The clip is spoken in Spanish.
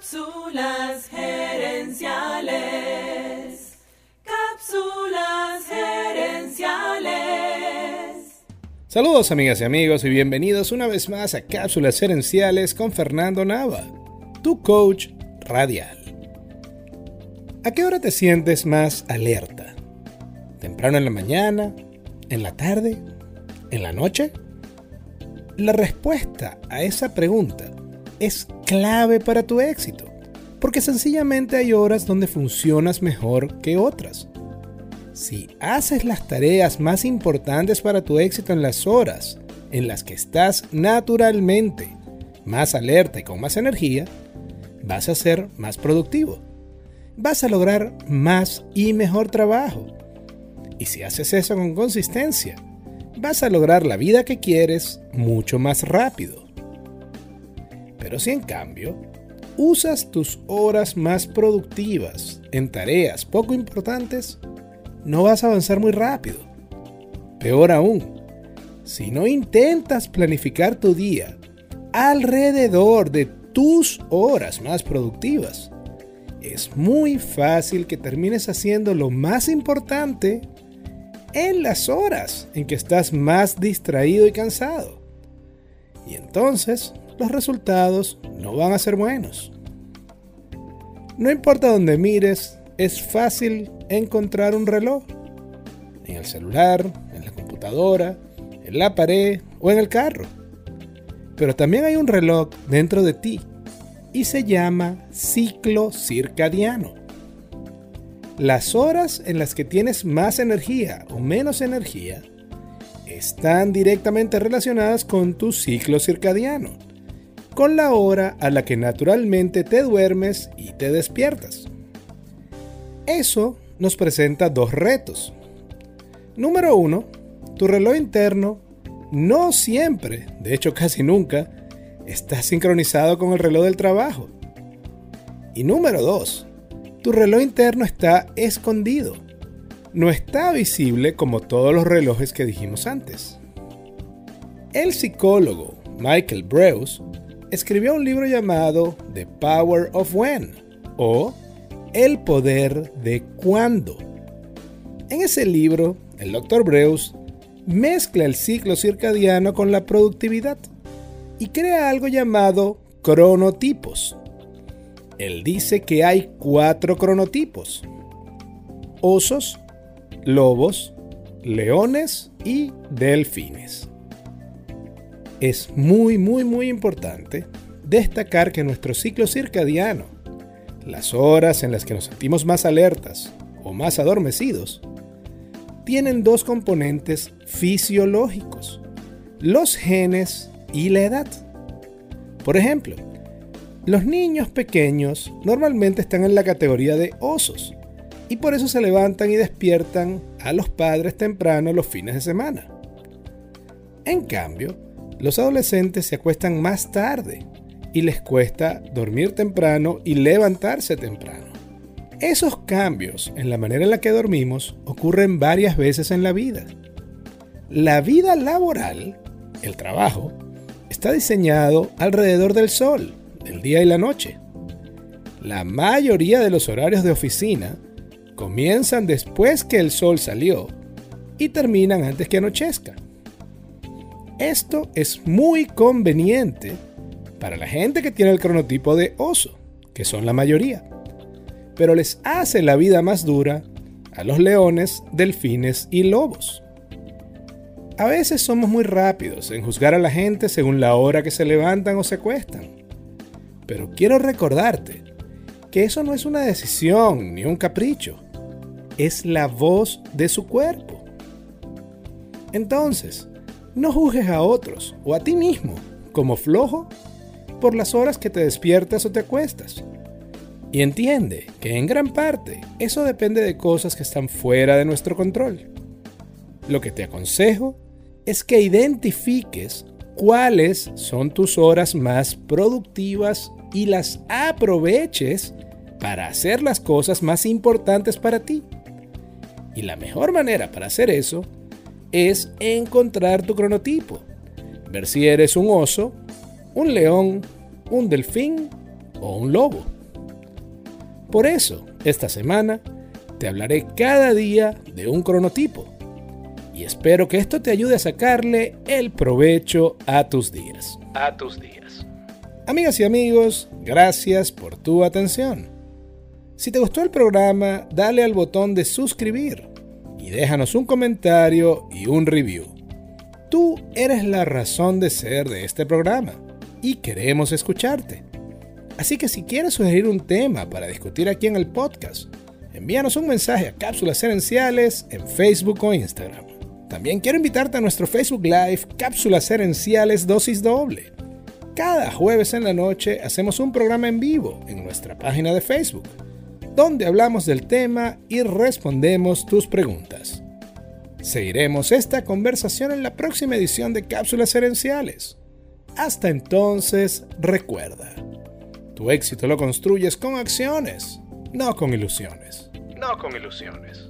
Cápsulas gerenciales. Cápsulas gerenciales. Saludos amigas y amigos y bienvenidos una vez más a Cápsulas gerenciales con Fernando Nava, tu coach radial. ¿A qué hora te sientes más alerta? ¿Temprano en la mañana? ¿En la tarde? ¿En la noche? La respuesta a esa pregunta es clave para tu éxito, porque sencillamente hay horas donde funcionas mejor que otras. Si haces las tareas más importantes para tu éxito en las horas en las que estás naturalmente más alerta y con más energía, vas a ser más productivo. Vas a lograr más y mejor trabajo. Y si haces eso con consistencia, vas a lograr la vida que quieres mucho más rápido. Pero si en cambio usas tus horas más productivas en tareas poco importantes, no vas a avanzar muy rápido. Peor aún, si no intentas planificar tu día alrededor de tus horas más productivas, es muy fácil que termines haciendo lo más importante en las horas en que estás más distraído y cansado. Y entonces los resultados no van a ser buenos. No importa dónde mires, es fácil encontrar un reloj. En el celular, en la computadora, en la pared o en el carro. Pero también hay un reloj dentro de ti y se llama ciclo circadiano. Las horas en las que tienes más energía o menos energía están directamente relacionadas con tu ciclo circadiano con la hora a la que naturalmente te duermes y te despiertas. Eso nos presenta dos retos. Número uno, tu reloj interno no siempre, de hecho casi nunca, está sincronizado con el reloj del trabajo. Y número dos, tu reloj interno está escondido. No está visible como todos los relojes que dijimos antes. El psicólogo Michael Breus escribió un libro llamado The Power of When o El Poder de Cuándo. En ese libro, el Dr. Breus mezcla el ciclo circadiano con la productividad y crea algo llamado cronotipos. Él dice que hay cuatro cronotipos. Osos, lobos, leones y delfines. Es muy, muy, muy importante destacar que nuestro ciclo circadiano, las horas en las que nos sentimos más alertas o más adormecidos, tienen dos componentes fisiológicos, los genes y la edad. Por ejemplo, los niños pequeños normalmente están en la categoría de osos y por eso se levantan y despiertan a los padres temprano los fines de semana. En cambio, los adolescentes se acuestan más tarde y les cuesta dormir temprano y levantarse temprano. Esos cambios en la manera en la que dormimos ocurren varias veces en la vida. La vida laboral, el trabajo, está diseñado alrededor del sol, del día y la noche. La mayoría de los horarios de oficina comienzan después que el sol salió y terminan antes que anochezca. Esto es muy conveniente para la gente que tiene el cronotipo de oso, que son la mayoría, pero les hace la vida más dura a los leones, delfines y lobos. A veces somos muy rápidos en juzgar a la gente según la hora que se levantan o se acuestan, pero quiero recordarte que eso no es una decisión ni un capricho, es la voz de su cuerpo. Entonces, no juzgues a otros o a ti mismo como flojo por las horas que te despiertas o te acuestas. Y entiende que en gran parte eso depende de cosas que están fuera de nuestro control. Lo que te aconsejo es que identifiques cuáles son tus horas más productivas y las aproveches para hacer las cosas más importantes para ti. Y la mejor manera para hacer eso es encontrar tu cronotipo. Ver si eres un oso, un león, un delfín o un lobo. Por eso, esta semana, te hablaré cada día de un cronotipo. Y espero que esto te ayude a sacarle el provecho a tus días. A tus días. Amigas y amigos, gracias por tu atención. Si te gustó el programa, dale al botón de suscribir y déjanos un comentario y un review. Tú eres la razón de ser de este programa y queremos escucharte. Así que si quieres sugerir un tema para discutir aquí en el podcast, envíanos un mensaje a Cápsulas Herenciales en Facebook o Instagram. También quiero invitarte a nuestro Facebook Live Cápsulas Herenciales Dosis Doble. Cada jueves en la noche hacemos un programa en vivo en nuestra página de Facebook, donde hablamos del tema y respondemos tus preguntas. Seguiremos esta conversación en la próxima edición de Cápsulas Herenciales. Hasta entonces, recuerda. Tu éxito lo construyes con acciones, no con ilusiones. No con ilusiones.